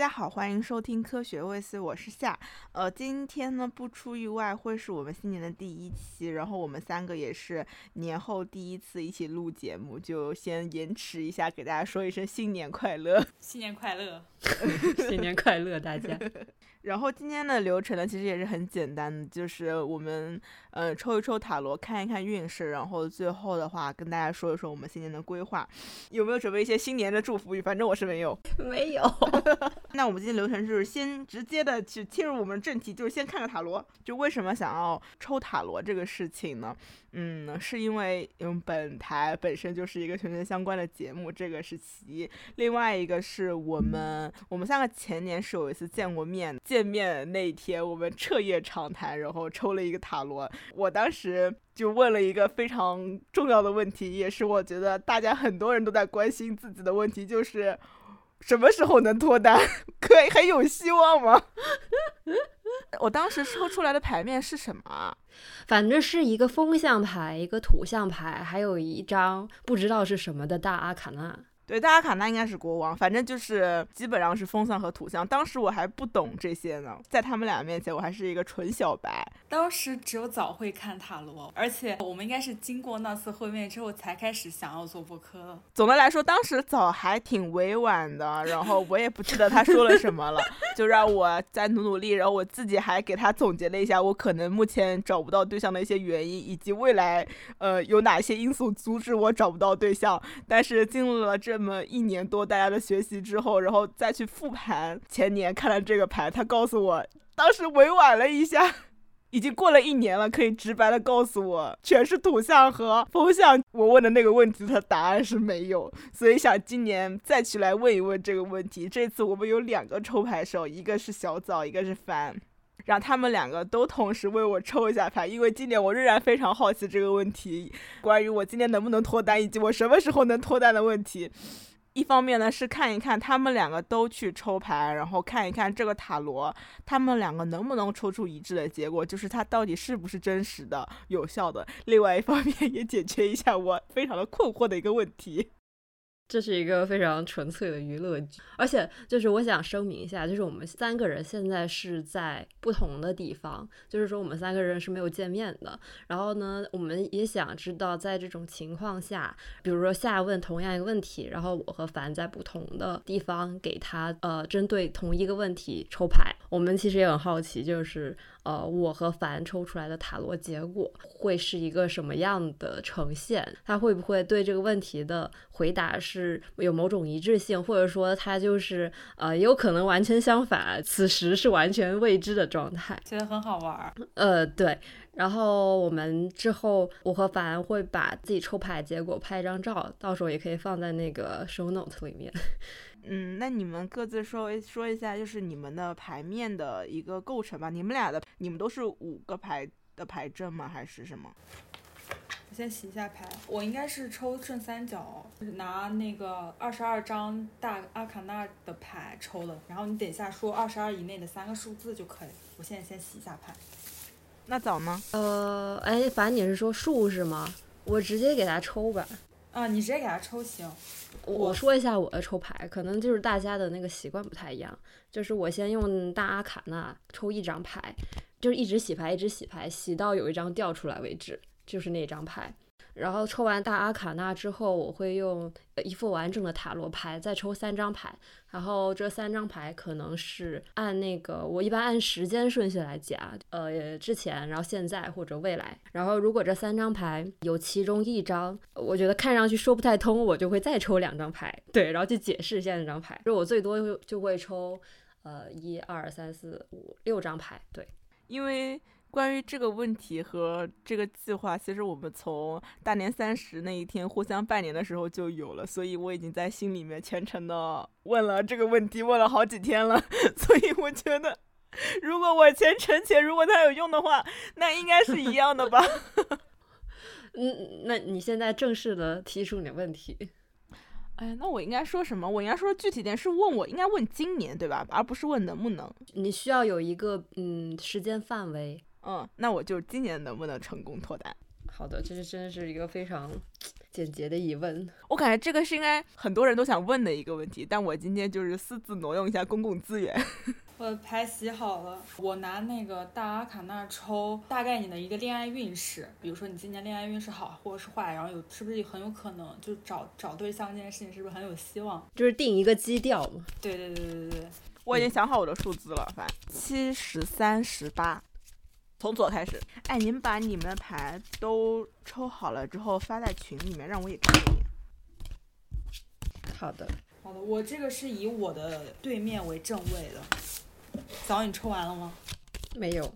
家好，欢迎收听科学卫斯，我是夏。呃，今天呢不出意外会是我们新年的第一期，然后我们三个也是年后第一次一起录节目，就先延迟一下，给大家说一声新年快乐，新年快乐，新年快乐，大家。然后今天的流程呢，其实也是很简单的，就是我们呃抽一抽塔罗，看一看运势，然后最后的话跟大家说一说我们新年的规划，有没有准备一些新年的祝福语？反正我是没有，没有。那我们今天流程就是先直接的去切入我们正题，就是先看个塔罗。就为什么想要抽塔罗这个事情呢？嗯，是因为嗯本台本身就是一个全全相关的节目，这个是其一。另外一个是我们我们三个前年是有一次见过面，见面那一天我们彻夜长谈，然后抽了一个塔罗。我当时就问了一个非常重要的问题，也是我觉得大家很多人都在关心自己的问题，就是什么时候能脱单？可以还有希望吗？我当时抽出来的牌面是什么？反正是一个风象牌，一个土象牌，还有一张不知道是什么的大阿卡纳。对，大阿卡那应该是国王，反正就是基本上是风象和土象。当时我还不懂这些呢，在他们俩面前，我还是一个纯小白。当时只有早会看塔罗，而且我们应该是经过那次会面之后才开始想要做播客。总的来说，当时早还挺委婉的，然后我也不记得他说了什么了，就让我再努努力。然后我自己还给他总结了一下，我可能目前找不到对象的一些原因，以及未来呃有哪些因素阻止我找不到对象。但是进入了这。那么一年多大家的学习之后，然后再去复盘前年看了这个牌，他告诉我当时委婉了一下，已经过了一年了，可以直白的告诉我全是土象和风象。我问的那个问题，他答案是没有，所以想今年再去来问一问这个问题。这次我们有两个抽牌手，一个是小枣，一个是凡。让他们两个都同时为我抽一下牌，因为今年我仍然非常好奇这个问题，关于我今年能不能脱单以及我什么时候能脱单的问题。一方面呢是看一看他们两个都去抽牌，然后看一看这个塔罗，他们两个能不能抽出一致的结果，就是它到底是不是真实的、有效的。另外一方面也解决一下我非常的困惑的一个问题。这是一个非常纯粹的娱乐剧，而且就是我想声明一下，就是我们三个人现在是在不同的地方，就是说我们三个人是没有见面的。然后呢，我们也想知道，在这种情况下，比如说夏问同样一个问题，然后我和凡在不同的地方给他呃针对同一个问题抽牌，我们其实也很好奇，就是。呃，我和凡抽出来的塔罗结果会是一个什么样的呈现？他会不会对这个问题的回答是有某种一致性，或者说他就是呃，有可能完全相反，此时是完全未知的状态？觉得很好玩。呃，对。然后我们之后，我和凡会把自己抽牌结果拍一张照，到时候也可以放在那个 show note 里面。嗯，那你们各自说说一下，就是你们的牌面的一个构成吧。你们俩的，你们都是五个牌的牌阵吗？还是什么？我先洗一下牌。我应该是抽正三角，拿那个二十二张大阿卡纳的牌抽的。然后你等一下说二十二以内的三个数字就可以。我现在先洗一下牌。那早吗？呃，哎，反正你是说数是吗？我直接给他抽吧。啊，你直接给他抽行。我说一下我的抽牌，可能就是大家的那个习惯不太一样。就是我先用大阿卡纳抽一张牌，就是一直洗牌，一直洗牌，洗到有一张掉出来为止，就是那张牌。然后抽完大阿卡纳之后，我会用一副完整的塔罗牌再抽三张牌，然后这三张牌可能是按那个我一般按时间顺序来讲，呃，之前，然后现在或者未来。然后如果这三张牌有其中一张我觉得看上去说不太通，我就会再抽两张牌，对，然后去解释一下那张牌。就我最多就会抽呃一二三四五六张牌，对，因为。关于这个问题和这个计划，其实我们从大年三十那一天互相拜年的时候就有了，所以我已经在心里面虔诚的问了这个问题，问了好几天了。所以我觉得，如果我虔诚且如果它有用的话，那应该是一样的吧。嗯，那你现在正式的提出你的问题。哎，那我应该说什么？我应该说具体点，是问我应该问今年对吧？而不是问能不能。你需要有一个嗯时间范围。嗯，那我就今年能不能成功脱单好的，这是真的是一个非常简洁的疑问。我感觉这个是应该很多人都想问的一个问题，但我今天就是私自挪用一下公共资源。我的牌洗好了，我拿那个大阿卡那抽大概你的一个恋爱运势，比如说你今年恋爱运势好或者是坏，然后有是不是很有可能就找找对象这件事情是不是很有希望？就是定一个基调嘛。对对对对对对，我已经想好我的数字了，反正七十三十八，从左开始。哎，你们把你们的牌都抽好了之后发在群里面，让我也看一眼。好的，好的，我这个是以我的对面为正位的。早你抽完了吗？没有。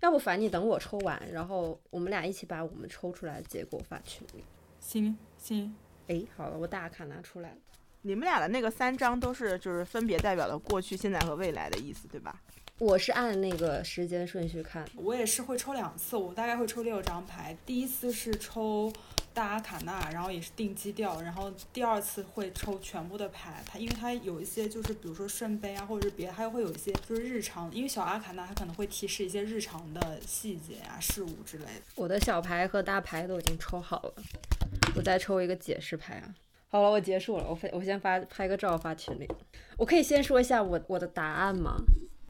要不凡你等我抽完，然后我们俩一起把我们抽出来的结果发群里。行行，哎，好了，我大卡拿出来了。你们俩的那个三张都是就是分别代表了过去、现在和未来的意思，对吧？我是按那个时间顺序看，我也是会抽两次，我大概会抽六张牌。第一次是抽大阿卡纳，然后也是定基调，然后第二次会抽全部的牌。它因为它有一些就是比如说圣杯啊，或者是别的，还会有一些就是日常，因为小阿卡纳它可能会提示一些日常的细节啊、事物之类的。我的小牌和大牌都已经抽好了，我再抽一个解释牌啊。好了，我结束了，我发我先发拍个照发群里。我可以先说一下我我的答案吗？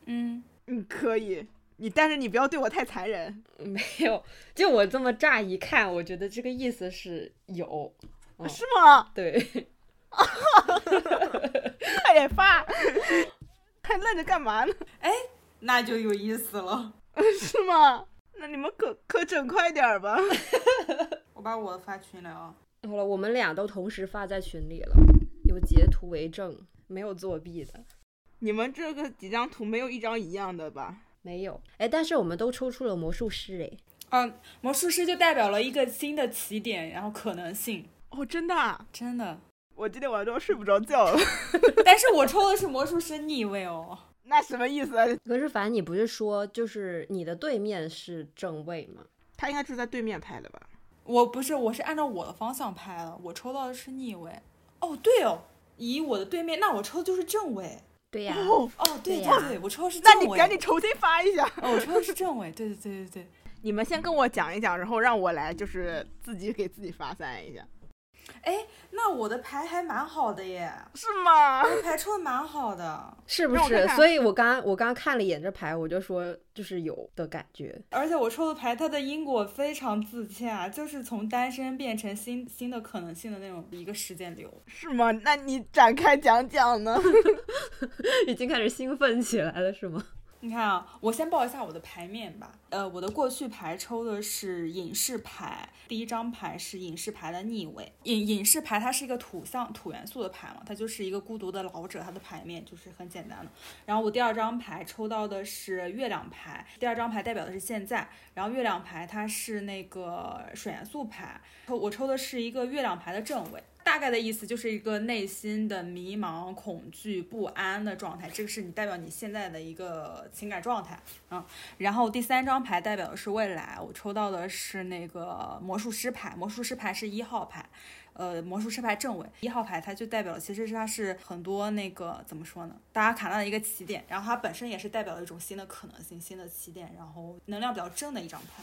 嗯，你可以，你但是你不要对我太残忍。没有，就我这么乍一看，我觉得这个意思是有，嗯是吗？对，快点发，还愣着干嘛呢？哎那就有意思了。是吗？那你们可可整快点儿吧。我把我的发群里啊。好了，我们俩都同时发在群里了，有截图为证，没有作弊的，你们这个几张图没有一张一样的吧？没有。哎，但是我们都抽出了魔术师，哎，嗯，魔术师就代表了一个新的起点，然后可能性，哦，真的啊？真的。我今天晚上睡不着觉了。但是我抽的是魔术师逆位哦。那什么意思啊？可是凡你不是说就是你的对面是正位吗？他应该就是在对面拍的吧？我不是，我是按照我的方向拍的，我抽到的是逆位。哦，对哦，以我的对面，那我抽的就是正位。对呀、哦，哦，对对呀对，我抽的是那你。赶紧重新发一下。哦，我抽的是正位。对对对对对。你们先跟我讲一讲，然后让我来就是自己给自己发散一下，哎，那我的牌还蛮好的耶，是吗？我的牌抽的蛮好的，是不是？看看所以我刚我刚看了一眼这牌，我就说就是有的感觉。而且我抽的牌它的因果非常自洽，就是从单身变成新新的可能性的那种一个时间流。是吗？那你展开讲讲呢？已经开始兴奋起来了，是吗？你看啊，我先报一下我的牌面吧。呃，我的过去牌抽的是隐士牌，第一张牌是隐士牌的逆位。隐隐士牌它是一个土象土元素的牌嘛，它就是一个孤独的老者，它的牌面就是很简单的。然后我第二张牌抽到的是月亮牌，第二张牌代表的是现在，然后月亮牌它是那个水元素牌，抽我抽的是一个月亮牌的正位。大概的意思就是一个内心的迷茫、恐惧、不安的状态，这个是你代表你现在的一个情感状态。嗯，然后第三张牌代表的是未来，我抽到的是那个魔术师牌，魔术师牌是一号牌。呃，魔术师牌正位一号牌，它就代表其实是它是很多那个怎么说呢，大家卡纳的一个起点，然后它本身也是代表了一种新的可能性、新的起点，然后能量比较正的一张牌。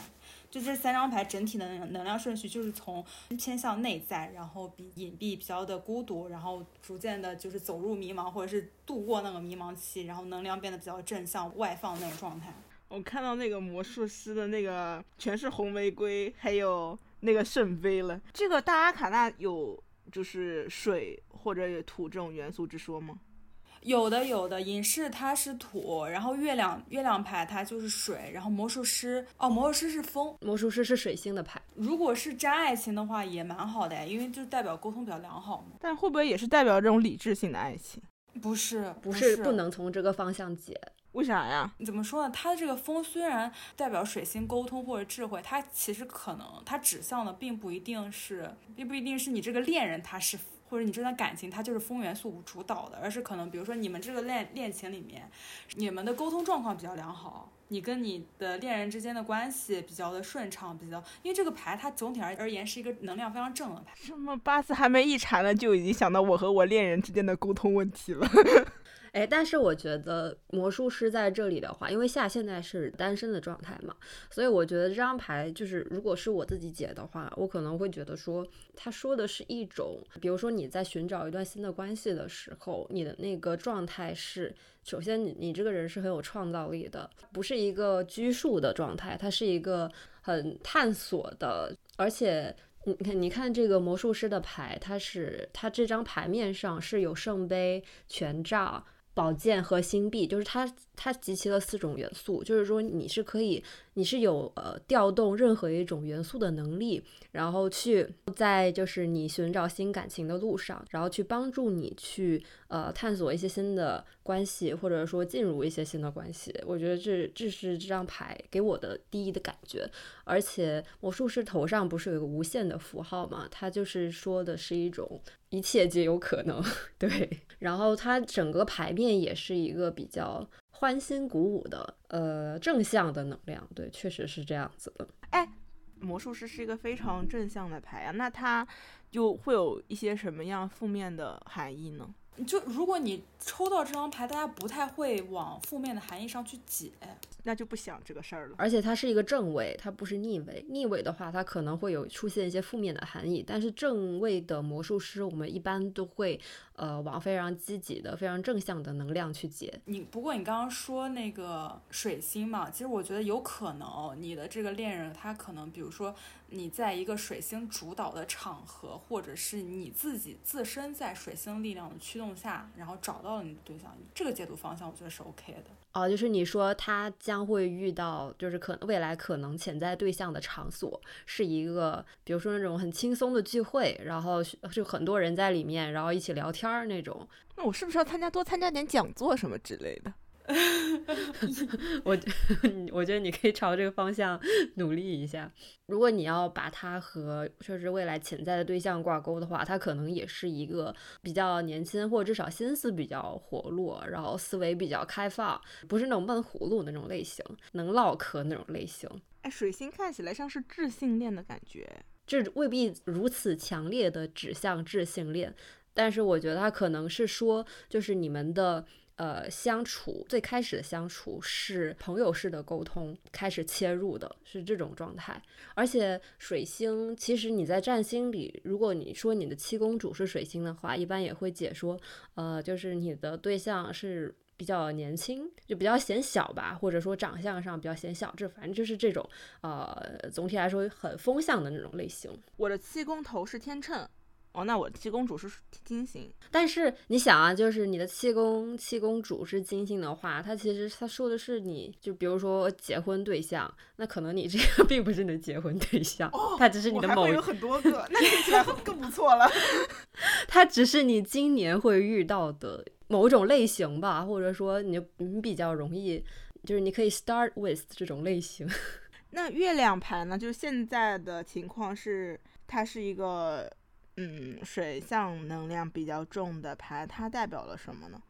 就这三张牌整体的能量顺序就是从偏向内在，然后比隐蔽、比较的孤独，然后逐渐的就是走入迷茫，或者是度过那个迷茫期，然后能量变得比较正向、外放那种状态。我看到那个魔术师的那个全是红玫瑰，还有那个圣杯了。这个大阿卡纳有就是水或者土这种元素之说吗？有的有的，隐士它是土，然后月亮月亮牌它就是水，然后魔术师哦，魔术师是风。魔术师是水星的牌，如果是沾爱情的话，也蛮好的呀，因为就代表沟通比较良好嘛。但会不会也是代表这种理智性的爱情？不是，不是是不能从这个方向解。为啥呀？怎么说呢？它的这个风虽然代表水星沟通或者智慧，它其实可能它指向的并不一定是，并不一定是你这个恋人他是，或者你这段感情它就是风元素主导的，而是可能比如说你们这个恋恋情里面，你们的沟通状况比较良好。你跟你的恋人之间的关系比较的顺畅，比较，因为这个牌它总体而而言是一个能量非常正的牌。什么八字还没一查呢，就已经想到我和我恋人之间的沟通问题了。哎，但是我觉得魔术师在这里的话，因为夏现在是单身的状态嘛，所以我觉得这张牌就是，如果是我自己解的话，我可能会觉得说，他说的是一种，比如说你在寻找一段新的关系的时候，你的那个状态是，首先你你这个人是很有创造力的，不是一个拘束的状态，它是一个很探索的，而且。你看，你看这个魔术师的牌，它是它这张牌面上是有圣杯、权杖、宝剑和星币，就是它它集齐了四种元素，就是说你是可以。你是有呃调动任何一种元素的能力，然后去在就是你寻找新感情的路上，然后去帮助你去呃探索一些新的关系，或者说进入一些新的关系。我觉得这这是这张牌给我的第一的感觉。而且魔术师头上不是有一个无限的符号吗？它就是说的是一种一切皆有可能。对，然后它整个牌面也是一个比较。欢欣鼓舞的，呃，正向的能量，对，确实是这样子的。哎，魔术师是一个非常正向的牌啊，那它就会有一些什么样负面的含义呢？就如果你抽到这张牌，大家不太会往负面的含义上去解。那就不想这个事儿了。而且它是一个正位，它不是逆位。逆位的话，它可能会有出现一些负面的含义。但是正位的魔术师，我们一般都会呃往非常积极的、非常正向的能量去解。你不过你刚刚说那个水星嘛，其实我觉得有可能你的这个恋人他可能，比如说你在一个水星主导的场合，或者是你自己自身在水星力量的驱动下，然后找到了你的对象。这个解读方向，我觉得是 OK 的。哦，就是你说他将会遇到，就是可未来可能潜在对象的场所是一个，比如说那种很轻松的聚会，然后就很多人在里面，然后一起聊天儿那种。那我是不是要参加多参加点讲座什么之类的？我 我觉得你可以朝这个方向努力一下。如果你要把它和就是未来潜在的对象挂钩的话，他可能也是一个比较年轻，或者至少心思比较活络，然后思维比较开放，不是那种闷葫芦那种类型，能唠嗑那种类型。哎，水星看起来像是智性恋的感觉，这未必如此强烈的指向智性恋，但是我觉得他可能是说，就是你们的。呃，相处最开始的相处是朋友式的沟通，开始切入的是这种状态。而且水星，其实你在占星里，如果你说你的七公主是水星的话，一般也会解说，呃，就是你的对象是比较年轻，就比较显小吧，或者说长相上比较显小，这反正就是这种，呃，总体来说很风向的那种类型。我的七宫头是天秤。哦，那我七公主是金星，但是你想啊，就是你的七公七公主是金星的话，它其实它说的是你就比如说结婚对象，那可能你这个 并不是你的结婚对象，它只是你的某有很多个，那听起来 更不错了。它只是你今年会遇到的某种类型吧，或者说你你比较容易，就是你可以 start with 这种类型。那月亮牌呢？就是现在的情况是，它是一个。嗯，水象能量比较重的牌，它代表了什么呢？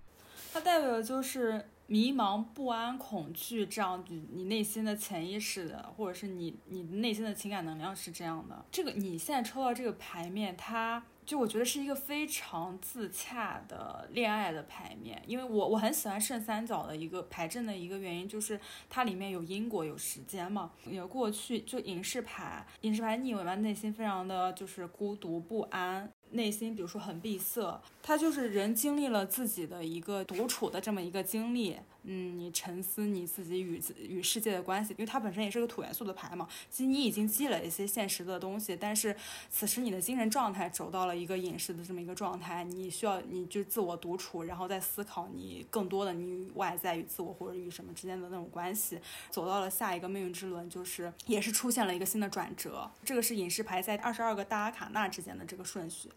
它代表的就是迷茫、不安、恐惧，这样子你内心的潜意识的，或者是你你内心的情感能量是这样的。这个你现在抽到这个牌面，它。就我觉得是一个非常自洽的恋爱的牌面，因为我我很喜欢圣三角的一个牌阵的一个原因就是它里面有因果有时间嘛，有过去就隐士牌，隐士牌逆位嘛，内心非常的就是孤独不安。内心，比如说很闭塞，他就是人经历了自己的一个独处的这么一个经历，嗯，你沉思你自己与自与世界的关系，因为它本身也是个土元素的牌嘛，其实你已经积累一些现实的东西，但是此时你的精神状态走到了一个隐士的这么一个状态，你需要你就自我独处，然后再思考你更多的你与外在与自我或者与什么之间的那种关系，走到了下一个命运之轮，就是也是出现了一个新的转折，这个是隐士牌在二十二个大阿卡纳之间的这个顺序。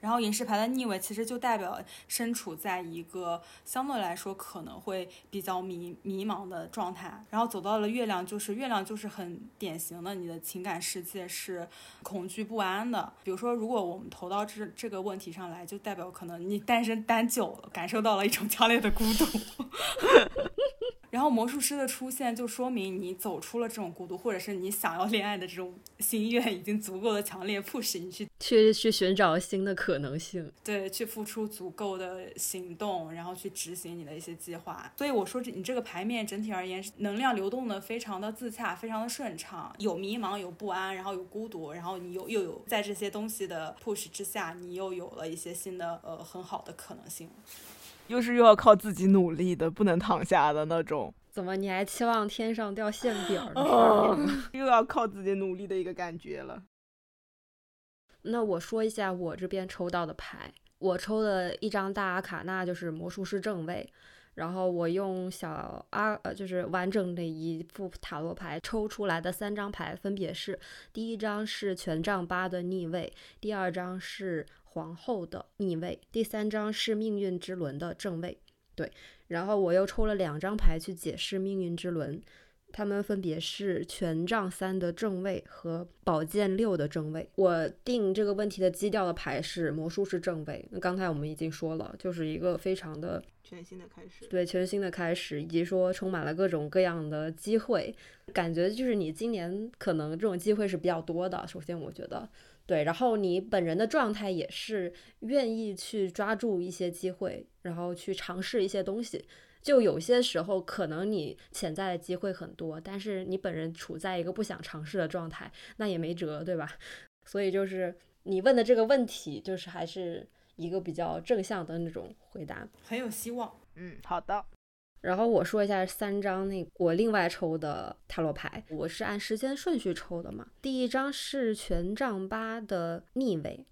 然后隐士牌的逆位其实就代表身处在一个相对来说可能会比较迷迷茫的状态，然后走到了月亮，就是月亮就是很典型的你的情感世界是恐惧不安的。比如说，如果我们投到这这个问题上来，就代表可能你单身单久了，感受到了一种强烈的孤独。然后魔术师的出现就说明你走出了这种孤独，或者是你想要恋爱的这种心愿已经足够的强烈，push 你去去去寻找新的可能性。对，去付出足够的行动，然后去执行你的一些计划。所以我说这你这个牌面整体而言能量流动的非常的自洽，非常的顺畅，有迷茫，有不安，然后有孤独，然后你又又有在这些东西的 push 之下，你又有了一些新的呃很好的可能性。又是又要靠自己努力的，不能躺下的那种。怎么你还期望天上掉馅饼呢？哦，又要靠自己努力的一个感觉了。那我说一下我这边抽到的牌，我抽的一张大阿卡那就是魔术师正位，然后我用小阿呃就是完整的一副塔罗牌抽出来的三张牌分别是：第一张是权杖八的逆位，第二张是皇后的逆位，第三张是命运之轮的正位。对，然后我又抽了两张牌去解释命运之轮。他们分别是权杖三的正位和宝剑六的正位。我定这个问题的基调的牌是魔术师正位。那刚才我们已经说了，就是一个非常的全新的开始，对全新的开始，以及说充满了各种各样的机会。感觉就是你今年可能这种机会是比较多的。首先，我觉得对，然后你本人的状态也是愿意去抓住一些机会，然后去尝试一些东西。就有些时候，可能你潜在的机会很多，但是你本人处在一个不想尝试的状态，那也没辙，对吧？所以就是你问的这个问题，就是还是一个比较正向的那种回答，很有希望。嗯，好的。然后我说一下三张那我另外抽的塔罗牌，我是按时间顺序抽的嘛。第一张是权杖八的逆位。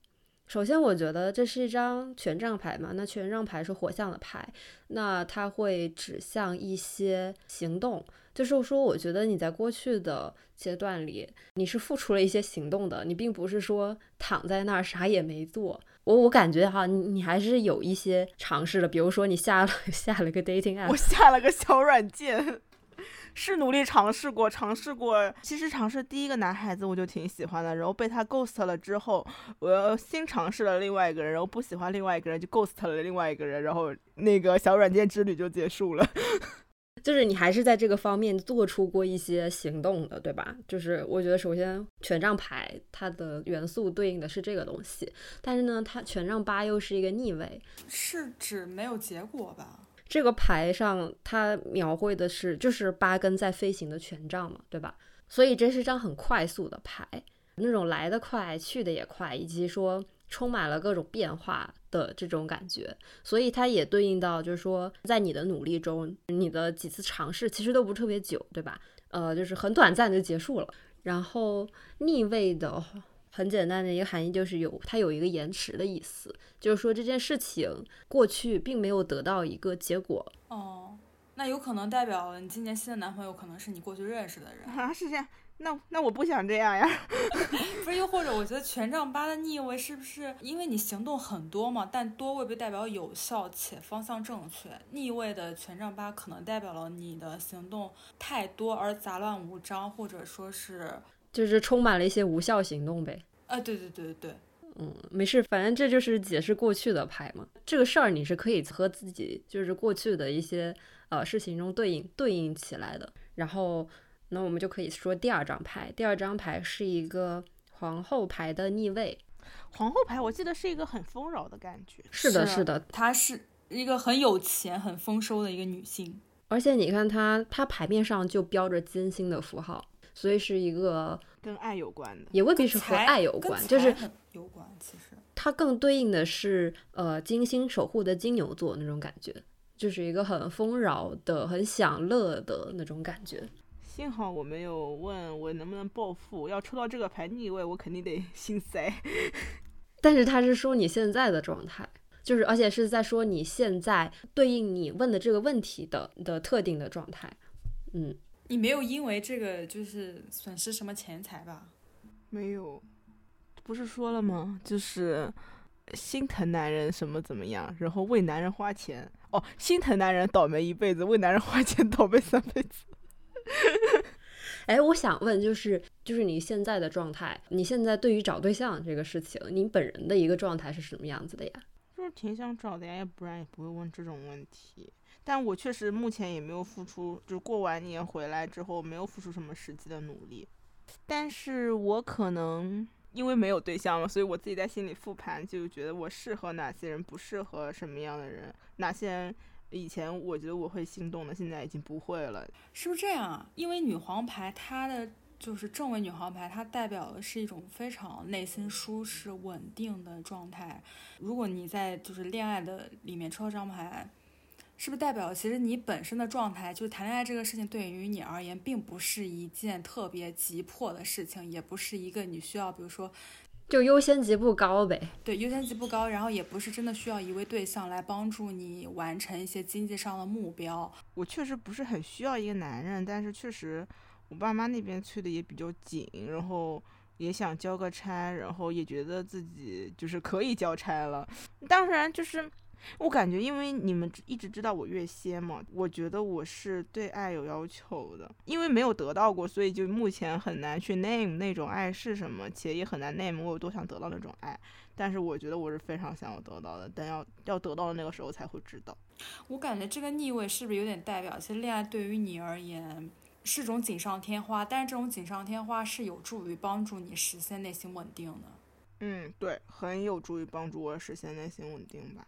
首先，我觉得这是一张权杖牌嘛，那权杖牌是火象的牌，那它会指向一些行动，就是说，我觉得你在过去的阶段里，你是付出了一些行动的，你并不是说躺在那儿啥也没做。我我感觉哈，你你还是有一些尝试的，比如说你下了 下了个 dating app，我下了个小软件。是努力尝试过，尝试过。其实尝试第一个男孩子我就挺喜欢的，然后被他 ghost 了之后，我又新尝试了另外一个人，然后不喜欢另外一个人就 ghost 了另外一个人，然后那个小软件之旅就结束了。就是你还是在这个方面做出过一些行动的，对吧？就是我觉得首先权杖牌它的元素对应的是这个东西，但是呢，它权杖八又是一个逆位，是指没有结果吧？这个牌上，它描绘的是就是八根在飞行的权杖嘛，对吧？所以这是张很快速的牌，那种来得快去的也快，以及说充满了各种变化的这种感觉。所以它也对应到，就是说在你的努力中，你的几次尝试其实都不特别久，对吧？呃，就是很短暂就结束了。然后逆位的。很简单的一个含义就是有它有一个延迟的意思，就是说这件事情过去并没有得到一个结果。哦，那有可能代表你今年新的男朋友可能是你过去认识的人啊？是这样？那那我不想这样呀。不是，又或者我觉得权杖八的逆位是不是因为你行动很多嘛？但多未必代表有效且方向正确。逆位的权杖八可能代表了你的行动太多而杂乱无章，或者说是。就是充满了一些无效行动呗。啊，对对对对对，嗯，没事，反正这就是解释过去的牌嘛。这个事儿你是可以和自己就是过去的一些呃事情中对应对应起来的。然后，那我们就可以说第二张牌，第二张牌是一个皇后牌的逆位。皇后牌我记得是一个很丰饶的感觉。是的，是的，她是一个很有钱、很丰收的一个女性。而且你看她，她牌面上就标着金星的符号。所以是一个跟爱有关的，也未必是和爱有关，就是有关。其实它更对应的是呃金星守护的金牛座那种感觉，就是一个很丰饶的、很享乐的那种感觉。幸好我没有问我能不能暴富，要抽到这个牌逆位，我肯定得 心塞。但是他是说你现在的状态，就是而且是在说你现在对应你问的这个问题的的特定的状态，嗯。你没有因为这个就是损失什么钱财吧？没有，不是说了吗？就是心疼男人什么怎么样，然后为男人花钱哦，心疼男人倒霉一辈子，为男人花钱倒霉三辈子。哎，我想问，就是就是你现在的状态，你现在对于找对象这个事情，你本人的一个状态是什么样子的呀？就是挺想找的呀，要不然也不会问这种问题。但我确实目前也没有付出，就是过完年回来之后没有付出什么实际的努力。但是我可能因为没有对象了，所以我自己在心里复盘，就觉得我适合哪些人，不适合什么样的人，哪些人以前我觉得我会心动的，现在已经不会了，是不是这样？因为女皇牌它的就是正位女皇牌，它代表的是一种非常内心舒适、稳定的状态。如果你在就是恋爱的里面抽到这张牌。是不是代表其实你本身的状态，就是谈恋爱这个事情对于你而言，并不是一件特别急迫的事情，也不是一个你需要，比如说，就优先级不高呗。对，优先级不高，然后也不是真的需要一位对象来帮助你完成一些经济上的目标。我确实不是很需要一个男人，但是确实我爸妈那边催的也比较紧，然后也想交个差，然后也觉得自己就是可以交差了。当然就是。我感觉，因为你们一直知道我月仙嘛，我觉得我是对爱有要求的，因为没有得到过，所以就目前很难去 name 那种爱是什么，且也很难 name 我有多想得到那种爱。但是我觉得我是非常想要得到的，但要要得到的那个时候才会知道。我感觉这个逆位是不是有点代表，其实恋爱对于你而言是种锦上添花，但是这种锦上添花是有助于帮助你实现内心稳定的。嗯，对，很有助于帮助我实现内心稳定吧。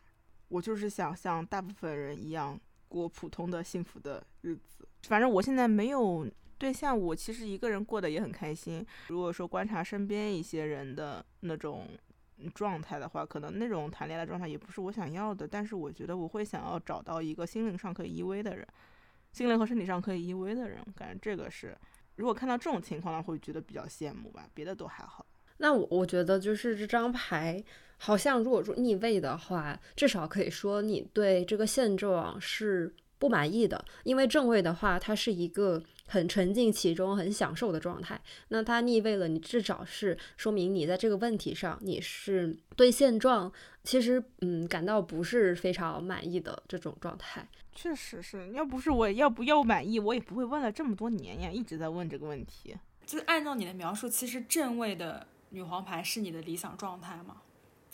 我就是想像大部分人一样过普通的幸福的日子。反正我现在没有对象，我其实一个人过得也很开心。如果说观察身边一些人的那种状态的话，可能那种谈恋爱的状态也不是我想要的。但是我觉得我会想要找到一个心灵上可以依偎的人，心灵和身体上可以依偎的人。感觉这个是，如果看到这种情况呢，会觉得比较羡慕吧。别的都还好。那我我觉得就是这张牌。好像如果说逆位的话，至少可以说你对这个现状是不满意的。因为正位的话，它是一个很沉浸其中、很享受的状态。那它逆位了，你至少是说明你在这个问题上，你是对现状其实嗯感到不是非常满意的这种状态。确实是要不是我要不要满意，我也不会问了这么多年呀，一直在问这个问题。就是按照你的描述，其实正位的女皇牌是你的理想状态吗？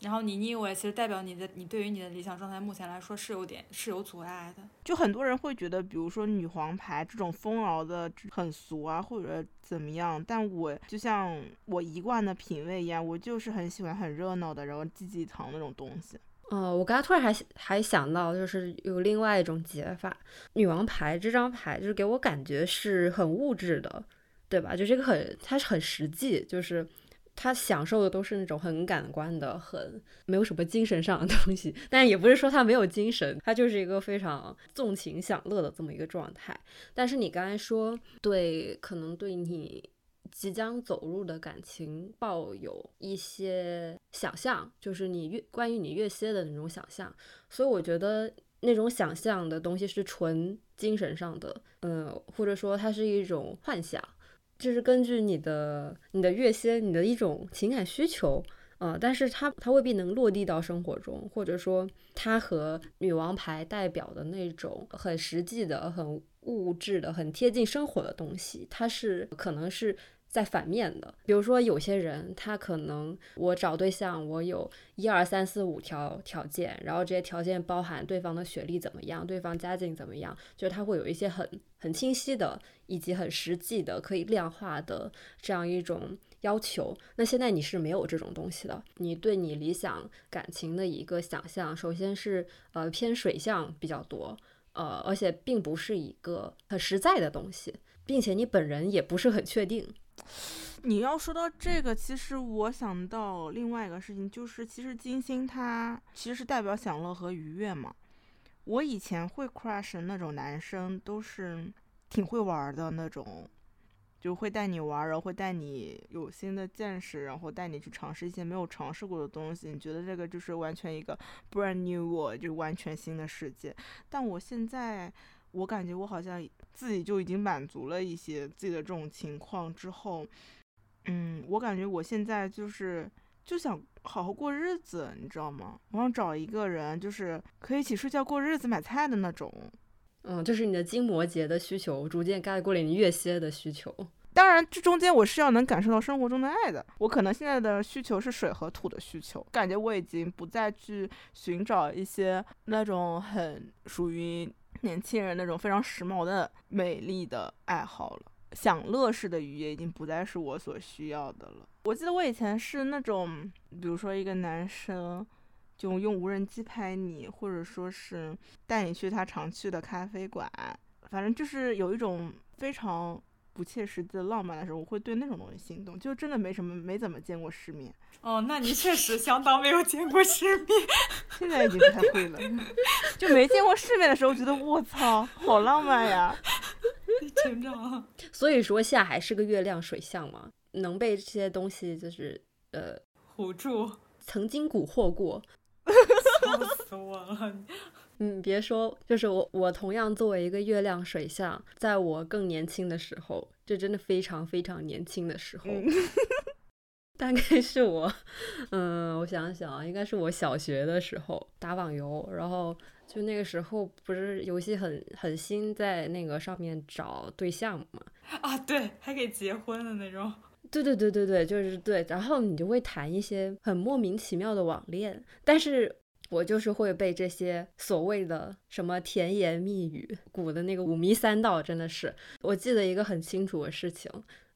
然后你逆位，其实代表你的你对于你的理想状态目前来说是有点是有阻碍的。就很多人会觉得，比如说女皇牌这种丰饶的很俗啊，或者怎么样。但我就像我一贯的品味一样，我就是很喜欢很热闹的，然后济济堂那种东西。嗯，我刚才突然还还想到，就是有另外一种解法，女王牌这张牌就是给我感觉是很物质的，对吧？就这个很它是很实际，就是。他享受的都是那种很感官的，很没有什么精神上的东西，但也不是说他没有精神，他就是一个非常纵情享乐的这么一个状态。但是你刚才说对，可能对你即将走入的感情抱有一些想象，就是你越关于你越些的那种想象，所以我觉得那种想象的东西是纯精神上的，嗯，或者说它是一种幻想。这是根据你的你的月仙，你的一种情感需求，呃，但是它它未必能落地到生活中，或者说它和女王牌代表的那种很实际的、很物质的、很贴近生活的东西，它是可能是。在反面的，比如说有些人，他可能我找对象，我有一二三四五条条件，然后这些条件包含对方的学历怎么样，对方家境怎么样，就是他会有一些很很清晰的以及很实际的可以量化的这样一种要求。那现在你是没有这种东西的，你对你理想感情的一个想象，首先是呃偏水象比较多，呃，而且并不是一个很实在的东西，并且你本人也不是很确定。你要说到这个，其实我想到另外一个事情，就是其实金星它其实是代表享乐和愉悦嘛。我以前会 crush 那种男生，都是挺会玩的那种，就会带你玩，然后会带你有新的见识，然后带你去尝试一些没有尝试过的东西。你觉得这个就是完全一个 brand new world，就完全新的世界。但我现在。我感觉我好像自己就已经满足了一些自己的这种情况之后，嗯，我感觉我现在就是就想好好过日子，你知道吗？我想找一个人，就是可以一起睡觉、过日子、买菜的那种。嗯，就是你的金摩羯的需求逐渐盖过了你月蝎的需求。当然，然这中间我是要能感受到生活中的爱的。我可能现在的需求是水和土的需求，感觉我已经不再去寻找一些那种很属于年轻人那种非常时髦的美丽的爱好了。享乐式的愉悦已经不再是我所需要的了。我记得我以前是那种，比如说一个男生。就用无人机拍你，或者说是带你去他常去的咖啡馆，反正就是有一种非常不切实际的浪漫的时候，我会对那种东西心动。就真的没什么，没怎么见过世面。哦，那你确实相当没有见过世面。现在已经不太会了。就没见过世面的时候，觉得我操，好浪漫呀！成长。所以说，夏海是个月亮水象嘛，能被这些东西就是呃唬住，曾经蛊惑过。笑死我了！嗯，别说，就是我，我同样作为一个月亮水象，在我更年轻的时候，这真的非常非常年轻的时候，大概是我，嗯，我想想啊，应该是我小学的时候打网游，然后就那个时候不是游戏很很新，在那个上面找对象嘛？啊，对，还可以结婚的那种。对对对对对，就是对，然后你就会谈一些很莫名其妙的网恋，但是我就是会被这些所谓的什么甜言蜜语鼓的那个五迷三道，真的是，我记得一个很清楚的事情，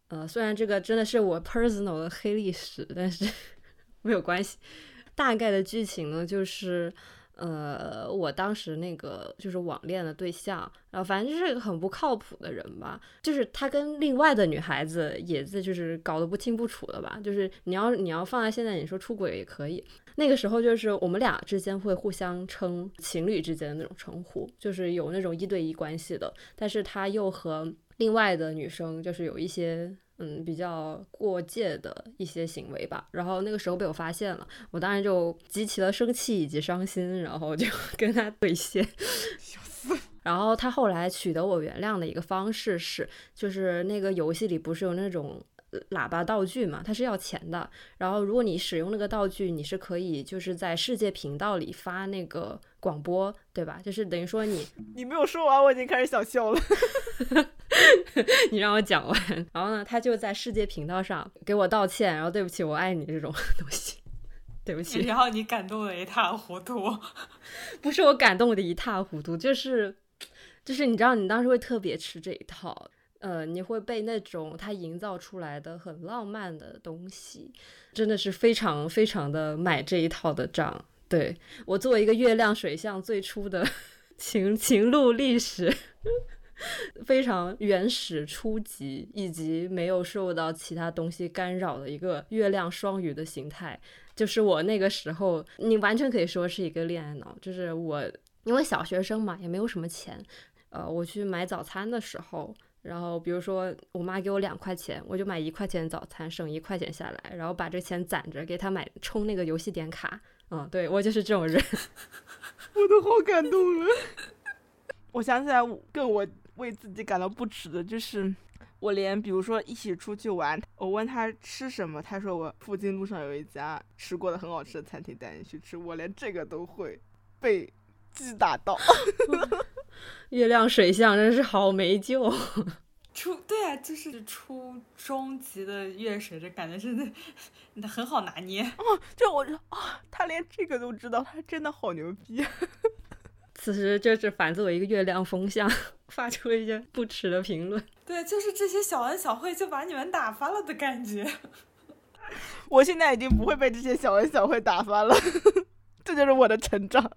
呃，虽然这个真的是我 personal 的黑历史，但是 没有关系，大概的剧情呢就是。呃，我当时那个就是网恋的对象，然后反正就是一个很不靠谱的人吧，就是他跟另外的女孩子也在就是搞得不清不楚的吧，就是你要你要放在现在，你说出轨也可以。那个时候就是我们俩之间会互相称情侣之间的那种称呼，就是有那种一对一关系的，但是他又和另外的女生就是有一些。嗯，比较过界的一些行为吧。然后那个时候被我发现了，我当然就极其的生气以及伤心，然后就 跟他对线。然后他后来取得我原谅的一个方式是，就是那个游戏里不是有那种。喇叭道具嘛，它是要钱的。然后如果你使用那个道具，你是可以就是在世界频道里发那个广播，对吧？就是等于说你 你没有说完，我已经开始想笑了。你让我讲完。然后呢，他就在世界频道上给我道歉，然后对不起，我爱你这种东西，对不起。然后你感动的一塌糊涂，不是我感动的一塌糊涂，就是就是你知道，你当时会特别吃这一套。呃，你会被那种他营造出来的很浪漫的东西，真的是非常非常的买这一套的账。对我作为一个月亮水象，最初的 情情路历史 非常原始初级，以及没有受到其他东西干扰的一个月亮双鱼的形态，就是我那个时候，你完全可以说是一个恋爱脑。就是我因为小学生嘛，也没有什么钱，呃，我去买早餐的时候。然后，比如说我妈给我两块钱，我就买一块钱早餐，省一块钱下来，然后把这钱攒着给她买充那个游戏点卡。嗯，对我就是这种人，我都好感动了。我想起来，更我为自己感到不耻的就是，我连比如说一起出去玩，我问他吃什么，他说我附近路上有一家吃过的很好吃的餐厅，带你去吃。我连这个都会被击打到。月亮水象真是好没救。初对啊，就是初中级的月水，这感觉真的很好拿捏。哦，就我啊，他连这个都知道，他真的好牛逼。此时就是反作为一个月亮风向，发出一些不耻的评论。对，就是这些小恩小惠就把你们打发了的感觉。我现在已经不会被这些小恩小惠打发了，这就是我的成长。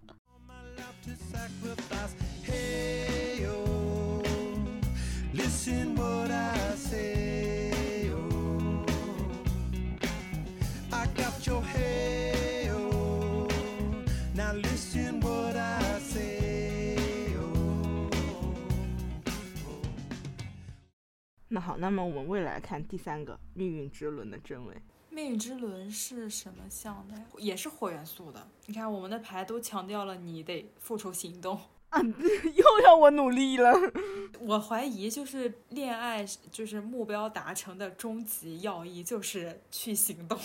那好，那么我们未来看第三个命运之轮的真伪。命运之轮是什么像的？也是火元素的。你看我们的牌都强调了，你得付出行动。啊，又要我努力了。我怀疑，就是恋爱，就是目标达成的终极要义，就是去行动。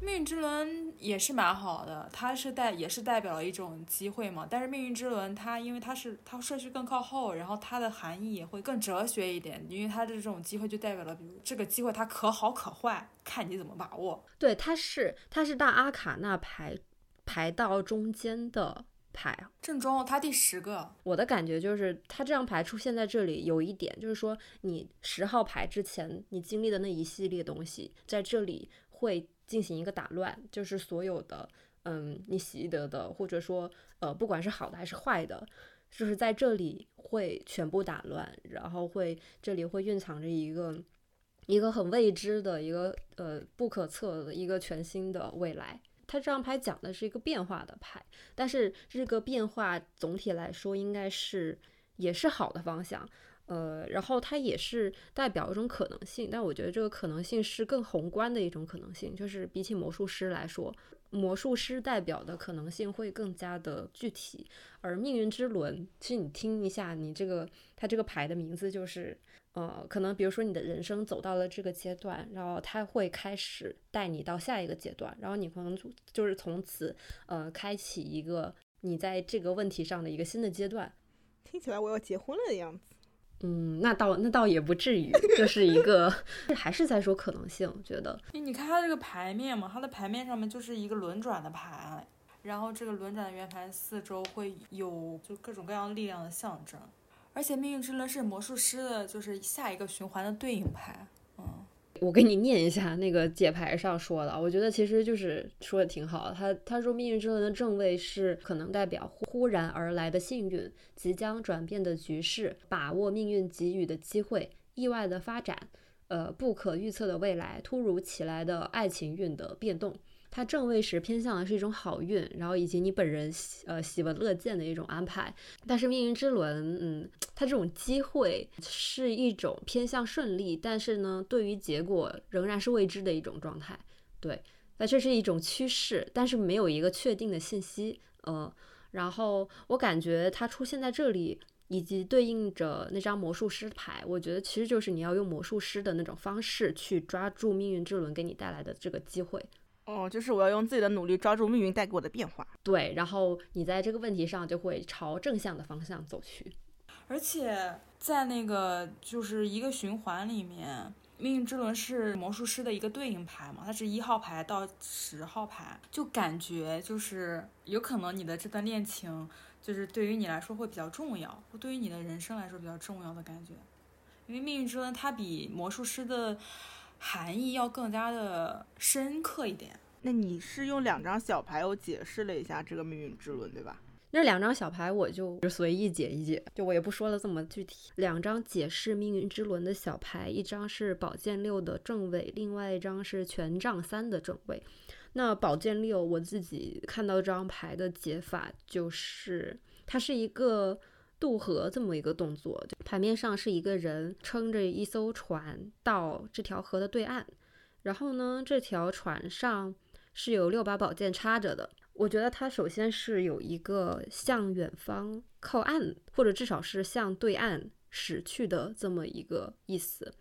命运之轮也是蛮好的，它是代也是代表了一种机会嘛。但是命运之轮它因为它是它顺序更靠后，然后它的含义也会更哲学一点，因为它的这种机会就代表了，比如这个机会它可好可坏，看你怎么把握。对，它是它是大阿卡那牌排到中间的牌，正中它第十个。我的感觉就是它这张牌出现在这里有一点就是说，你十号牌之前你经历的那一系列东西在这里会。进行一个打乱，就是所有的，嗯，你习得的，或者说，呃，不管是好的还是坏的，就是在这里会全部打乱，然后会这里会蕴藏着一个一个很未知的一个呃不可测的一个全新的未来。它这张牌讲的是一个变化的牌，但是这个变化总体来说应该是也是好的方向。呃，然后它也是代表一种可能性，但我觉得这个可能性是更宏观的一种可能性，就是比起魔术师来说，魔术师代表的可能性会更加的具体，而命运之轮，其实你听一下，你这个它这个牌的名字就是，呃，可能比如说你的人生走到了这个阶段，然后它会开始带你到下一个阶段，然后你可能就是从此，呃，开启一个你在这个问题上的一个新的阶段，听起来我要结婚了的样子。嗯，那倒那倒也不至于，就是一个 还是在说可能性，觉得。你看它这个牌面嘛，它的牌面上面就是一个轮转的牌，然后这个轮转的圆盘四周会有就各种各样力量的象征，而且命运之轮是魔术师的，就是下一个循环的对应牌，嗯。我给你念一下那个解牌上说的，我觉得其实就是说的挺好。他他说命运之轮的正位是可能代表忽然而来的幸运、即将转变的局势、把握命运给予的机会、意外的发展、呃不可预测的未来、突如其来的爱情运的变动。它正位时偏向的是一种好运，然后以及你本人喜呃喜闻乐见的一种安排。但是命运之轮，嗯，它这种机会是一种偏向顺利，但是呢，对于结果仍然是未知的一种状态。对，那这是一种趋势，但是没有一个确定的信息。呃，然后我感觉它出现在这里，以及对应着那张魔术师牌，我觉得其实就是你要用魔术师的那种方式去抓住命运之轮给你带来的这个机会。哦，就是我要用自己的努力抓住命运带给我的变化。对，然后你在这个问题上就会朝正向的方向走去。而且在那个就是一个循环里面，命运之轮是魔术师的一个对应牌嘛，它是一号牌到十号牌，就感觉就是有可能你的这段恋情就是对于你来说会比较重要，对于你的人生来说比较重要的感觉。因为命运之轮它比魔术师的。含义要更加的深刻一点。那你是用两张小牌，我解释了一下这个命运之轮，对吧？那两张小牌我就随意解一解，就我也不说了这么具体。两张解释命运之轮的小牌，一张是宝剑六的正位，另外一张是权杖三的正位。那宝剑六，我自己看到这张牌的解法就是，它是一个。渡河这么一个动作，牌面上是一个人撑着一艘船到这条河的对岸，然后呢，这条船上是有六把宝剑插着的。我觉得它首先是有一个向远方靠岸，或者至少是向对岸驶去的这么一个意思。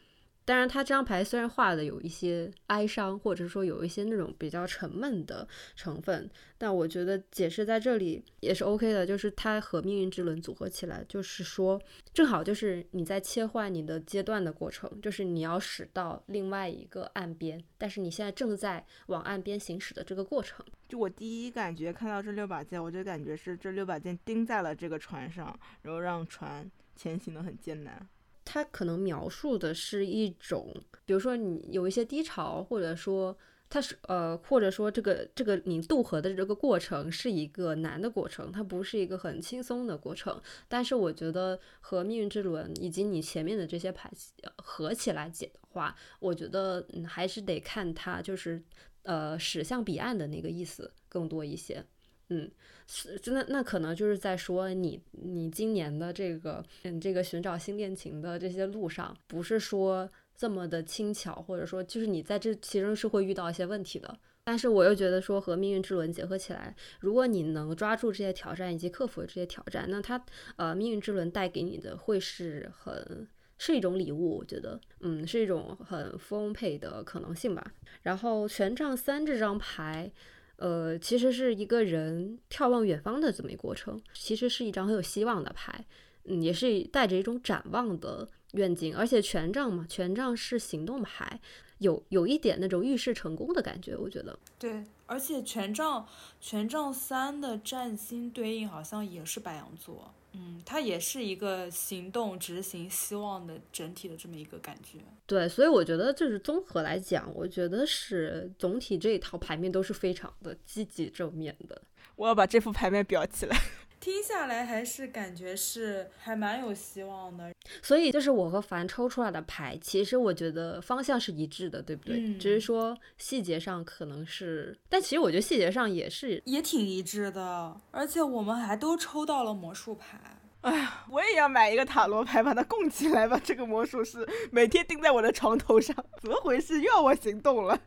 当然，他这张牌虽然画的有一些哀伤，或者说有一些那种比较沉闷的成分，但我觉得解释在这里也是 OK 的。就是它和命运之轮组合起来，就是说正好就是你在切换你的阶段的过程，就是你要驶到另外一个岸边，但是你现在正在往岸边行驶的这个过程。就我第一感觉看到这六把剑，我就感觉是这六把剑钉在了这个船上，然后让船前行的很艰难。它可能描述的是一种，比如说你有一些低潮，或者说它是呃，或者说这个这个你渡河的这个过程是一个难的过程，它不是一个很轻松的过程。但是我觉得和命运之轮以及你前面的这些牌合起来解的话，我觉得还是得看它就是呃驶向彼岸的那个意思更多一些。嗯，是真的，那可能就是在说你，你今年的这个，嗯，这个寻找新恋情的这些路上，不是说这么的轻巧，或者说就是你在这其中是会遇到一些问题的。但是我又觉得说和命运之轮结合起来，如果你能抓住这些挑战以及克服这些挑战，那它，呃，命运之轮带给你的会是很是一种礼物，我觉得，嗯，是一种很丰沛的可能性吧。然后权杖三这张牌，呃，其实是一个人眺望远方的这么一个过程，其实是一张很有希望的牌，嗯，也是带着一种展望的愿景。而且权杖嘛，权杖是行动牌，有有一点那种预示成功的感觉，我觉得。对，而且权杖权杖三的占星对应好像也是白羊座。嗯，它也是一个行动、执行、希望的整体的这么一个感觉。对，所以我觉得就是综合来讲，我觉得是总体这一套牌面都是非常的积极正面的。我要把这副牌面裱起来。听下来还是感觉是还蛮有希望的。所以就是我和凡抽出来的牌，其实我觉得方向是一致的，对不对？嗯。只是说细节上可能是，但其实我觉得细节上也是也挺一致的。而且我们还都抽到了魔术牌。哎呀，我也要买一个塔罗牌，把它供起来吧。这个魔术师每天钉在我的床头上，怎么回事？又要我行动了。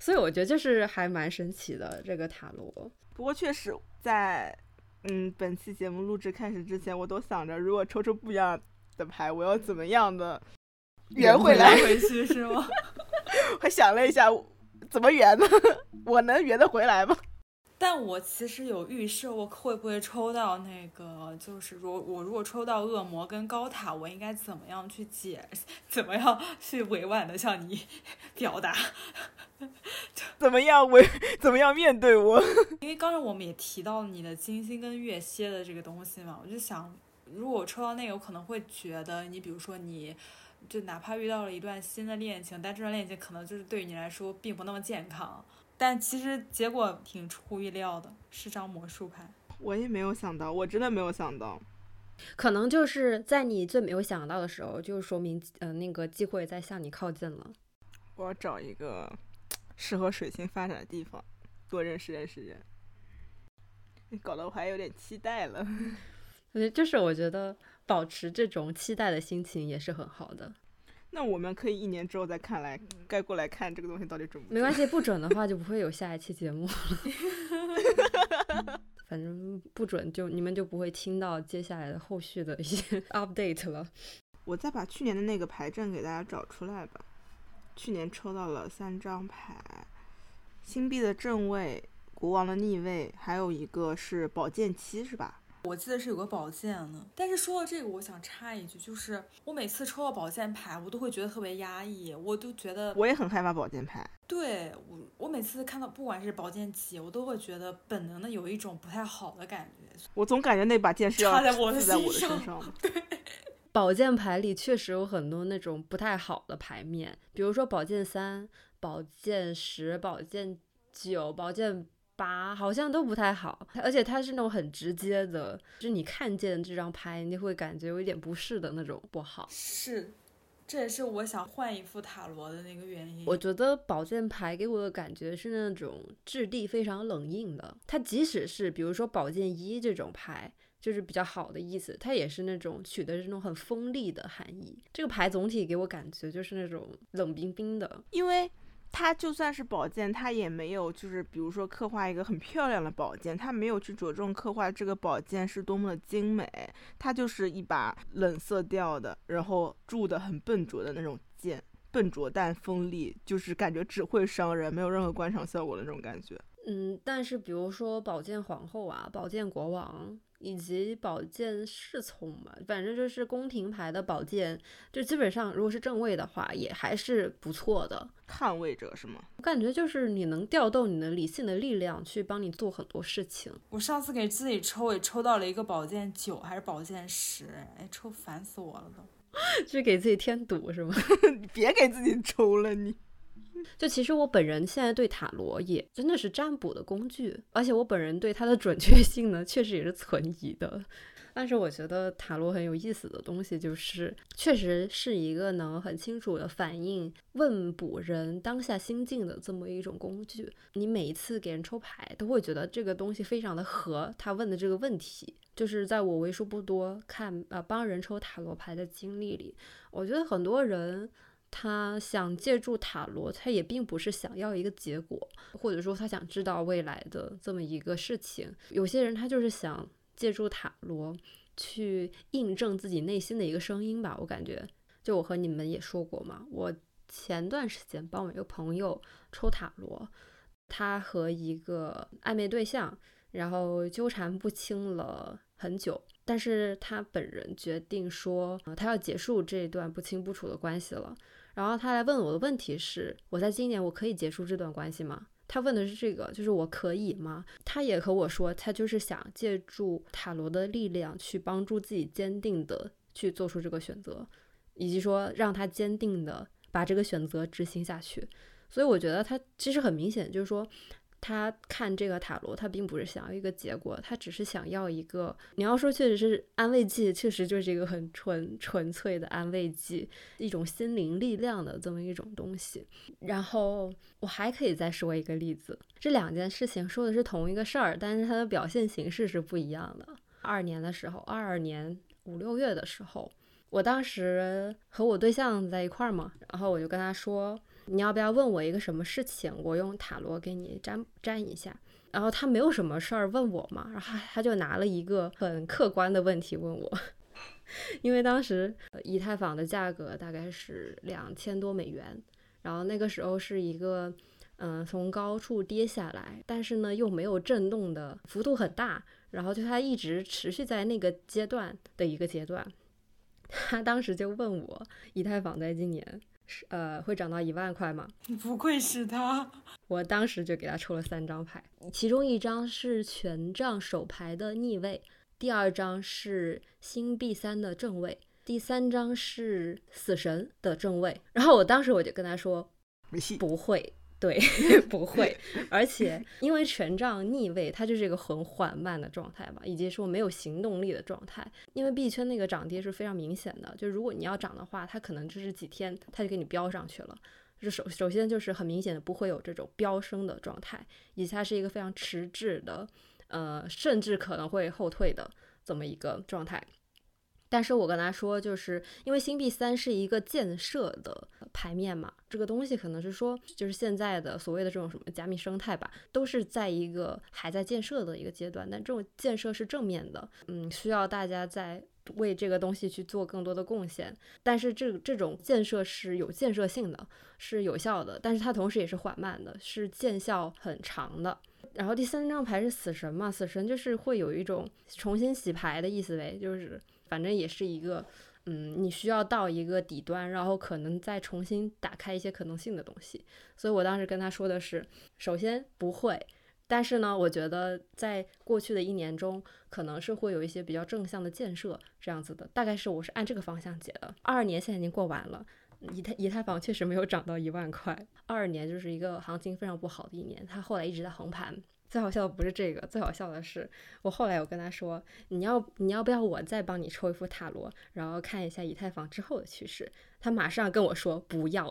所以我觉得就是还蛮神奇的这个塔罗。不过确实在。嗯，本期节目录制开始之前，我都想着，如果抽出不一样的牌，我要怎么样的圆回来回去是吗？还想了一下，怎么圆呢？我能圆得回来吗？但我其实有预设，我会不会抽到那个，就是如我如果抽到恶魔跟高塔，我应该怎么样去解，怎么样去委婉的向你 表达？怎么样委怎么样面对我？因为刚才我们也提到你的金星跟月蝎的这个东西嘛，我就想，如果我抽到那个，我可能会觉得你，比如说你，就哪怕遇到了一段新的恋情，但这段恋情可能就是对于你来说并不那么健康，但其实结果挺出乎意料的，是张魔术牌。我也没有想到，我真的没有想到，可能就是在你最没有想到的时候，就说明呃那个机会在向你靠近了。我要找一个。适合水星发展的地方，多认识认识人。你搞得我还有点期待了。就是我觉得保持这种期待的心情也是很好的。那我们可以一年之后再看来，该过来看这个东西到底准不准。没关系，不准的话就不会有下一期节目了。反正不准就你们就不会听到接下来的后续的一些 update 了。我再把去年的那个牌阵给大家找出来吧。去年抽到了三张牌，星币的正位，国王的逆位，还有一个是宝剑七，是吧？我记得是有个宝剑呢。但是说到这个，我想插一句，就是我每次抽到宝剑牌，我都会觉得特别压抑，我都觉得我也很害怕宝剑牌。对我，我每次看到不管是宝剑几，我都会觉得本能的有一种不太好的感觉。我总感觉那把剑是要插在我的身上。对。宝剑牌里确实有很多那种不太好的牌面，比如说宝剑三、宝剑十、宝剑九、宝剑八，好像都不太好。而且它是那种很直接的，就是你看见这张牌，你会感觉有一点不适的那种不好。是，这也是我想换一副塔罗的那个原因。我觉得宝剑牌给我的感觉是那种质地非常冷硬的，它即使是比如说宝剑一这种牌。就是比较好的意思，它也是那种取的是那种很锋利的含义。这个牌总体给我感觉就是那种冷冰冰的，因为它就算是宝剑，它也没有就是比如说刻画一个很漂亮的宝剑，它没有去着重刻画这个宝剑是多么的精美，它就是一把冷色调的，然后铸的很笨拙的那种剑，笨拙但锋利，就是感觉只会伤人，没有任何观赏效果的那种感觉。嗯，但是比如说宝剑皇后啊，宝剑国王。以及宝剑侍从嘛，反正就是宫廷牌的宝剑，就基本上如果是正位的话，也还是不错的。捍卫者是吗？我感觉就是你能调动你的理性的力量去帮你做很多事情。我上次给自己抽也抽到了一个宝剑九还是宝剑十，哎，抽烦死我了都。是给自己添堵是吗？别给自己抽了你。就其实我本人现在对塔罗也真的是占卜的工具，而且我本人对它的准确性呢，确实也是存疑的。但是我觉得塔罗很有意思的东西，就是确实是一个能很清楚的反映问卜人当下心境的这么一种工具。你每一次给人抽牌，都会觉得这个东西非常的合他问的这个问题。就是在我为数不多看呃帮人抽塔罗牌的经历里，我觉得很多人。他想借助塔罗，他也并不是想要一个结果，或者说他想知道未来的这么一个事情。有些人他就是想借助塔罗去印证自己内心的一个声音吧，我感觉就我和你们也说过嘛，我前段时间帮我一个朋友抽塔罗，他和一个暧昧对象，然后纠缠不清了很久，但是他本人决定说，呃他要结束这段不清不楚的关系了。然后他来问我的问题是：我在今年我可以结束这段关系吗？他问的是这个，就是我可以吗？他也和我说，他就是想借助塔罗的力量去帮助自己坚定的去做出这个选择，以及说让他坚定的把这个选择执行下去。所以我觉得他其实很明显，就是说他看这个塔罗，他并不是想要一个结果，他只是想要一个。你要说确实是安慰剂，确实就是一个很纯纯粹的安慰剂，一种心灵力量的这么一种东西。然后我还可以再说一个例子，这两件事情说的是同一个事儿，但是它的表现形式是不一样的。二二年的时候，二二年五六月的时候，我当时和我对象在一块儿嘛，然后我就跟他说。你要不要问我一个什么事情？我用塔罗给你占占一下。然后他没有什么事儿问我嘛，然后他就拿了一个很客观的问题问我，因为当时以太坊的价格大概是两千多美元，然后那个时候是一个嗯从高处跌下来，但是呢又没有震动的幅度很大，然后就它一直持续在那个阶段的一个阶段。他当时就问我，以太坊在今年。是呃，会涨到一万块吗？不愧是他，我当时就给他抽了三张牌，其中一张是权杖手牌的逆位，第二张是星币三的正位，第三张是死神的正位。然后我当时我就跟他说，没戏不会。对，不会，而且因为权杖逆位，它就是一个很缓慢的状态嘛，以及说没有行动力的状态。因为币圈那个涨跌是非常明显的，就如果你要涨的话，它可能就是几天它就给你飙上去了。就首首先就是很明显的不会有这种飙升的状态，以及它是一个非常迟滞的，呃，甚至可能会后退的这么一个状态。但是我跟他说，就是因为星币三是一个建设的牌面嘛，这个东西可能是说，就是现在的所谓的这种什么加密生态吧，都是在一个还在建设的一个阶段。但这种建设是正面的，嗯，需要大家在为这个东西去做更多的贡献。但是这这种建设是有建设性的，是有效的，但是它同时也是缓慢的，是见效很长的。然后第三张牌是死神嘛，死神就是会有一种重新洗牌的意思呗，就是。反正也是一个，嗯，你需要到一个底端，然后可能再重新打开一些可能性的东西。所以我当时跟他说的是，首先不会，但是呢，我觉得在过去的一年中，可能是会有一些比较正向的建设这样子的。大概是我是按这个方向解的。二二年现在已经过完了，以太以太坊确实没有涨到一万块。二二年就是一个行情非常不好的一年，它后来一直在横盘。最好笑的不是这个，最好笑的是我后来我跟他说，你要你要不要我再帮你抽一副塔罗，然后看一下以太坊之后的趋势？他马上跟我说不要，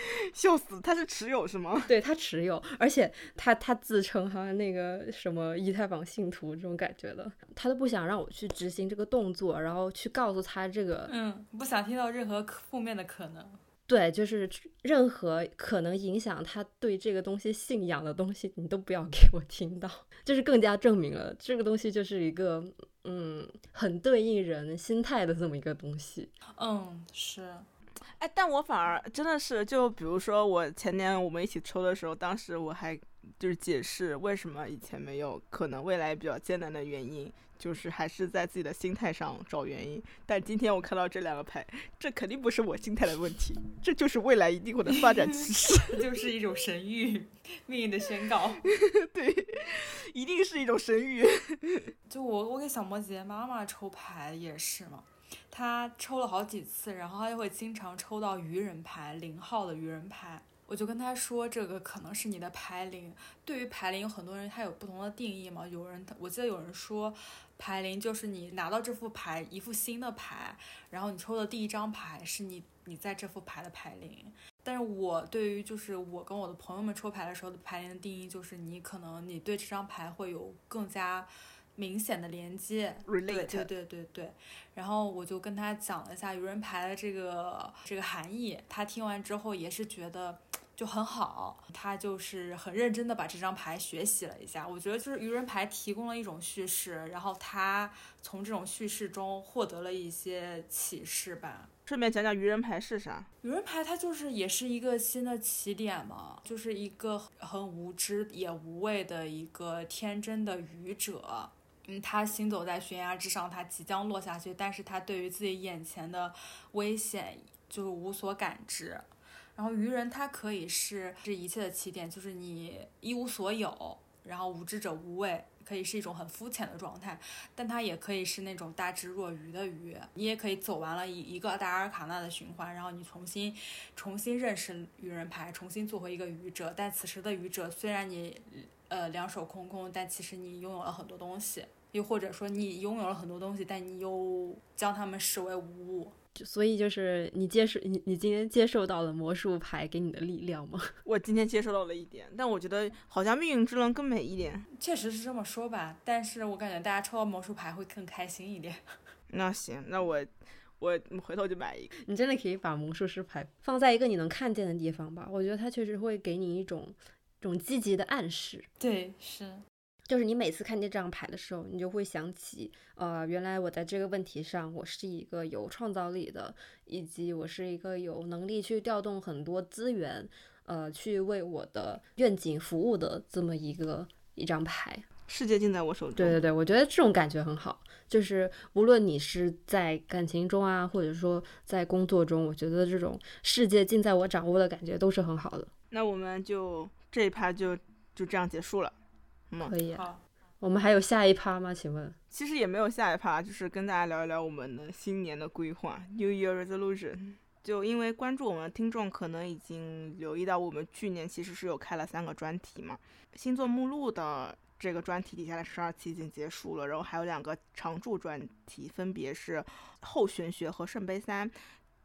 笑死！他是持有是吗？对他持有，而且他他自称好像那个什么以太坊信徒这种感觉的，他都不想让我去执行这个动作，然后去告诉他这个，嗯，不想听到任何负面的可能。对，就是任何可能影响他对这个东西信仰的东西，你都不要给我听到。就是更加证明了这个东西就是一个，嗯，很对应人心态的这么一个东西。嗯，是。哎，但我反而真的是，就比如说我前年我们一起抽的时候，当时我还就是解释为什么以前没有，可能未来比较艰难的原因。就是还是在自己的心态上找原因，但今天我看到这两个牌，这肯定不是我心态的问题，这就是未来一定会的发展趋势，就是一种神谕，命运的宣告，对，一定是一种神谕。就我我给小摩羯妈妈抽牌也是嘛，他抽了好几次，然后他就会经常抽到愚人牌，零号的愚人牌。我就跟他说，这个可能是你的牌灵。对于牌灵，有很多人他有不同的定义嘛。有人，我记得有人说，牌灵就是你拿到这副牌，一副新的牌，然后你抽的第一张牌是你你在这副牌的牌灵。但是我对于就是我跟我的朋友们抽牌的时候的牌灵的定义，就是你可能你对这张牌会有更加明显的连接。对对对对对。然后我就跟他讲了一下愚人牌的这个这个含义，他听完之后也是觉得。就很好，他就是很认真的把这张牌学习了一下。我觉得就是愚人牌提供了一种叙事，然后他从这种叙事中获得了一些启示吧。顺便讲讲愚人牌是啥？愚人牌它就是也是一个新的起点嘛，就是一个很无知也无畏的一个天真的愚者。他行走在悬崖之上，他即将落下去，但是他对于自己眼前的危险就是无所感知。然后愚人他可以是这一切的起点，就是你一无所有，然后无知者无畏，可以是一种很肤浅的状态，但他也可以是那种大智若愚的愚。你也可以走完了一一个大阿尔卡纳的循环，然后你重新重新认识愚人牌，重新做回一个愚者。但此时的愚者虽然你呃两手空空，但其实你拥有了很多东西，又或者说你拥有了很多东西，但你又将它们视为无物。所以就是你接受你你今天接受到了魔术牌给你的力量吗？我今天接受到了一点，但我觉得好像命运之轮更美一点。确实是这么说吧，但是我感觉大家抽到魔术牌会更开心一点。那行，那我我回头就买一个。你真的可以把魔术师牌放在一个你能看见的地方吧？我觉得它确实会给你一种一种积极的暗示。对，是。就是你每次看见这张牌的时候，你就会想起，呃，原来我在这个问题上，我是一个有创造力的，以及我是一个有能力去调动很多资源，呃，去为我的愿景服务的这么一个一张牌。世界尽在我手中。对对对，我觉得这种感觉很好。就是无论你是在感情中啊，或者说在工作中，我觉得这种世界尽在我掌握的感觉都是很好的。那我们就这一趴就就这样结束了。可以，我们还有下一趴吗？请问，其实也没有下一趴，就是跟大家聊一聊我们的新年的规划，New Year Resolution。就因为关注我们的听众可能已经留意到，我们去年其实是有开了三个专题嘛。星座目录的这个专题底下的十二期已经结束了，然后还有两个常驻专题，分别是后玄学和圣杯三。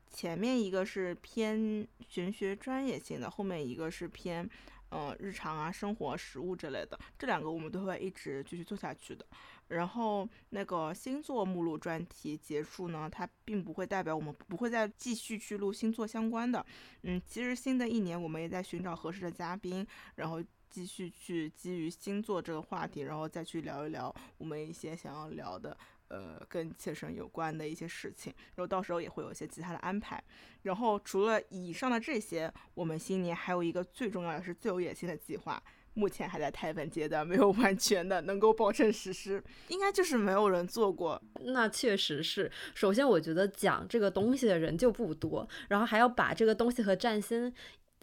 前面一个是偏玄学专业性的，后面一个是偏。嗯，日常啊，生活、食物之类的，这两个我们都会一直继续做下去的。然后那个星座目录专题结束呢，它并不会代表我们不会再继续去录星座相关的。嗯，其实新的一年我们也在寻找合适的嘉宾，然后继续去基于星座这个话题，然后再去聊一聊我们一些想要聊的。呃，跟切身有关的一些事情，然后到时候也会有一些其他的安排。然后除了以上的这些，我们新年还有一个最重要的是最有野心的计划，目前还在台本阶段，没有完全的能够保证实施，应该就是没有人做过。那确实是，首先我觉得讲这个东西的人就不多，然后还要把这个东西和占星，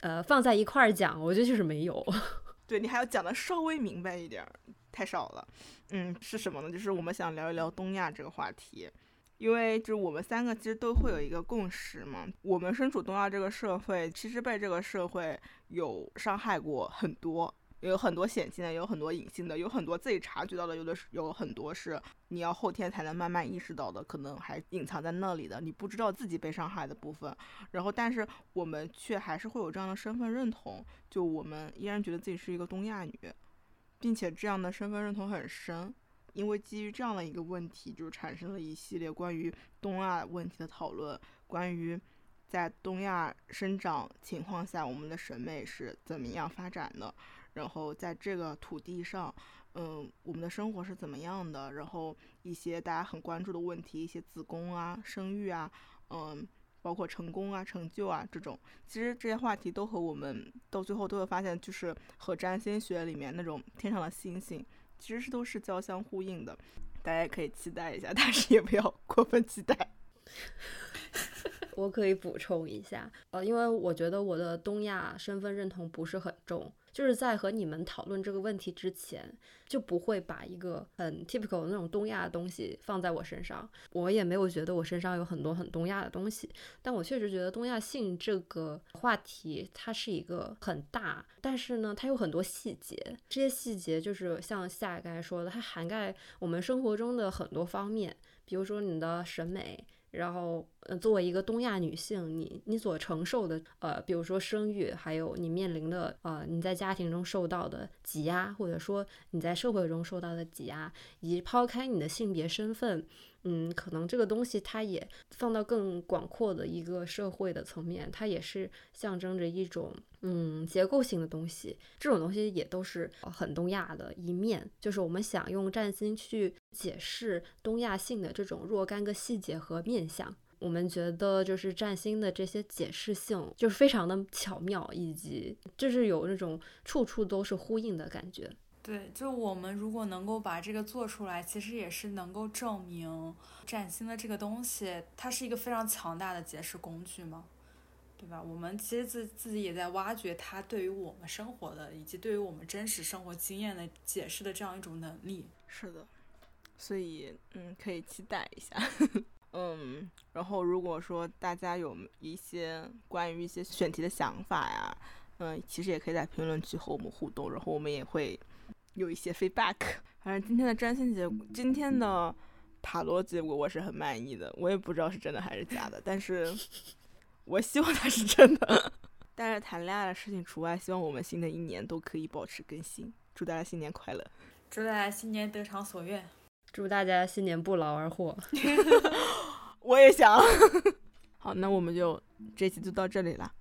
呃，放在一块儿讲，我觉得就是没有。对你还要讲的稍微明白一点，太少了。嗯，是什么呢？就是我们想聊一聊东亚这个话题，因为就是我们三个其实都会有一个共识嘛。我们身处东亚这个社会，其实被这个社会有伤害过很多，有很多显性的，有很多隐性的，有很多自己察觉到的，有的是有很多是你要后天才能慢慢意识到的，可能还隐藏在那里的，你不知道自己被伤害的部分。然后，但是我们却还是会有这样的身份认同，就我们依然觉得自己是一个东亚女。并且这样的身份认同很深，因为基于这样的一个问题，就产生了一系列关于东亚问题的讨论，关于在东亚生长情况下，我们的审美是怎么样发展的，然后在这个土地上，嗯，我们的生活是怎么样的，然后一些大家很关注的问题，一些子宫啊、生育啊，嗯。包括成功啊、成就啊这种，其实这些话题都和我们到最后都会发现，就是和占星学里面那种天上的星星，其实是都是交相呼应的。大家可以期待一下，但是也不要过分期待。我可以补充一下，呃，因为我觉得我的东亚身份认同不是很重。就是在和你们讨论这个问题之前，就不会把一个很 typical 的那种东亚的东西放在我身上。我也没有觉得我身上有很多很东亚的东西，但我确实觉得东亚性这个话题它是一个很大，但是呢，它有很多细节。这些细节就是像夏刚才说的，它涵盖我们生活中的很多方面，比如说你的审美。然后，呃，作为一个东亚女性，你你所承受的，呃，比如说生育，还有你面临的，呃，你在家庭中受到的挤压，或者说你在社会中受到的挤压，以及抛开你的性别身份，嗯，可能这个东西它也放到更广阔的一个社会的层面，它也是象征着一种，嗯，结构性的东西。这种东西也都是很东亚的一面，就是我们想用占星去解释东亚性的这种若干个细节和面。相，我们觉得就是占星的这些解释性就是非常的巧妙，以及就是有那种处处都是呼应的感觉。对，就我们如果能够把这个做出来，其实也是能够证明占星的这个东西，它是一个非常强大的解释工具嘛，对吧？我们其实自自己也在挖掘它对于我们生活的以及对于我们真实生活经验的解释的这样一种能力。是的，所以嗯，可以期待一下。嗯，然后如果说大家有一些关于一些选题的想法呀，嗯，其实也可以在评论区和我们互动，然后我们也会有一些 feedback。反正今天的占星结果，今天的塔罗结果我是很满意的，我也不知道是真的还是假的，但是 我希望它是真的。但是谈恋爱的事情除外，希望我们新的一年都可以保持更新。祝大家新年快乐！祝大家新年得偿所愿！祝大家新年不劳而获。我也想。好，那我们就这期就到这里了。